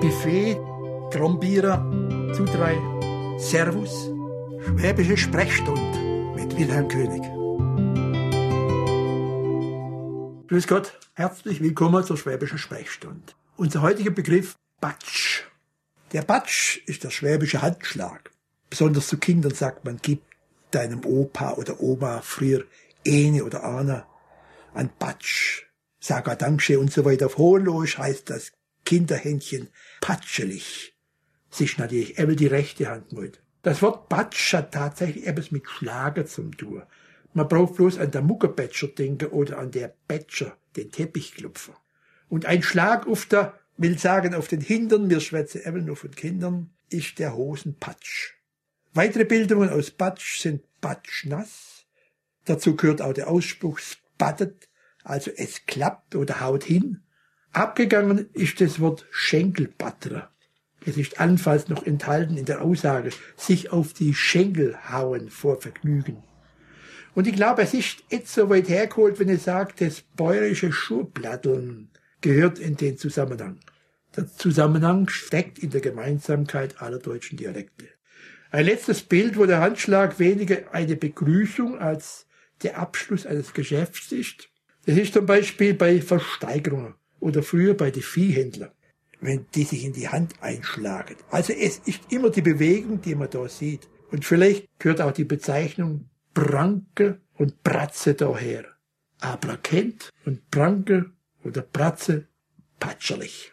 Buffet, Trombierer, zu drei, Servus, Schwäbische Sprechstunde mit Wilhelm König. Grüß Gott, herzlich willkommen zur Schwäbischen Sprechstunde. Unser heutiger Begriff Batsch. Der Batsch ist der schwäbische Handschlag. Besonders zu Kindern sagt man, gib deinem Opa oder Oma früher Ene oder Ana ein Batsch. Sag Danke und so weiter. Auf Hohenloisch heißt das Kinderhändchen patschelig. Sich natürlich eben die rechte Hand mit. Das Wort Batsch hat tatsächlich etwas mit Schlager zum tun. Man braucht bloß an der Muckerbätscher denken oder an der Bätscher, den Teppichklopfer. Und ein Schlag auf der, will sagen, auf den Hintern, wir schwätzen eben nur von Kindern, ist der Hosenpatsch. Weitere Bildungen aus Batsch sind Batschnass. Dazu gehört auch der Ausspruch spattet, also es klappt oder haut hin. Abgegangen ist das Wort Schenkelbatterer. Es ist anfalls noch enthalten in der Aussage, sich auf die Schenkel hauen vor Vergnügen. Und ich glaube, es ist jetzt so weit hergeholt, wenn es sagt, das bäuerische Schuhplatteln gehört in den Zusammenhang. Der Zusammenhang steckt in der Gemeinsamkeit aller deutschen Dialekte. Ein letztes Bild, wo der Handschlag weniger eine Begrüßung als der Abschluss eines Geschäfts ist. Das ist zum Beispiel bei Versteigerungen oder früher bei den Viehhändlern, wenn die sich in die Hand einschlagen. Also es ist immer die Bewegung, die man da sieht. Und vielleicht gehört auch die Bezeichnung Branke und Bratze daher. Aber kennt und Branke oder Bratze patscherlich.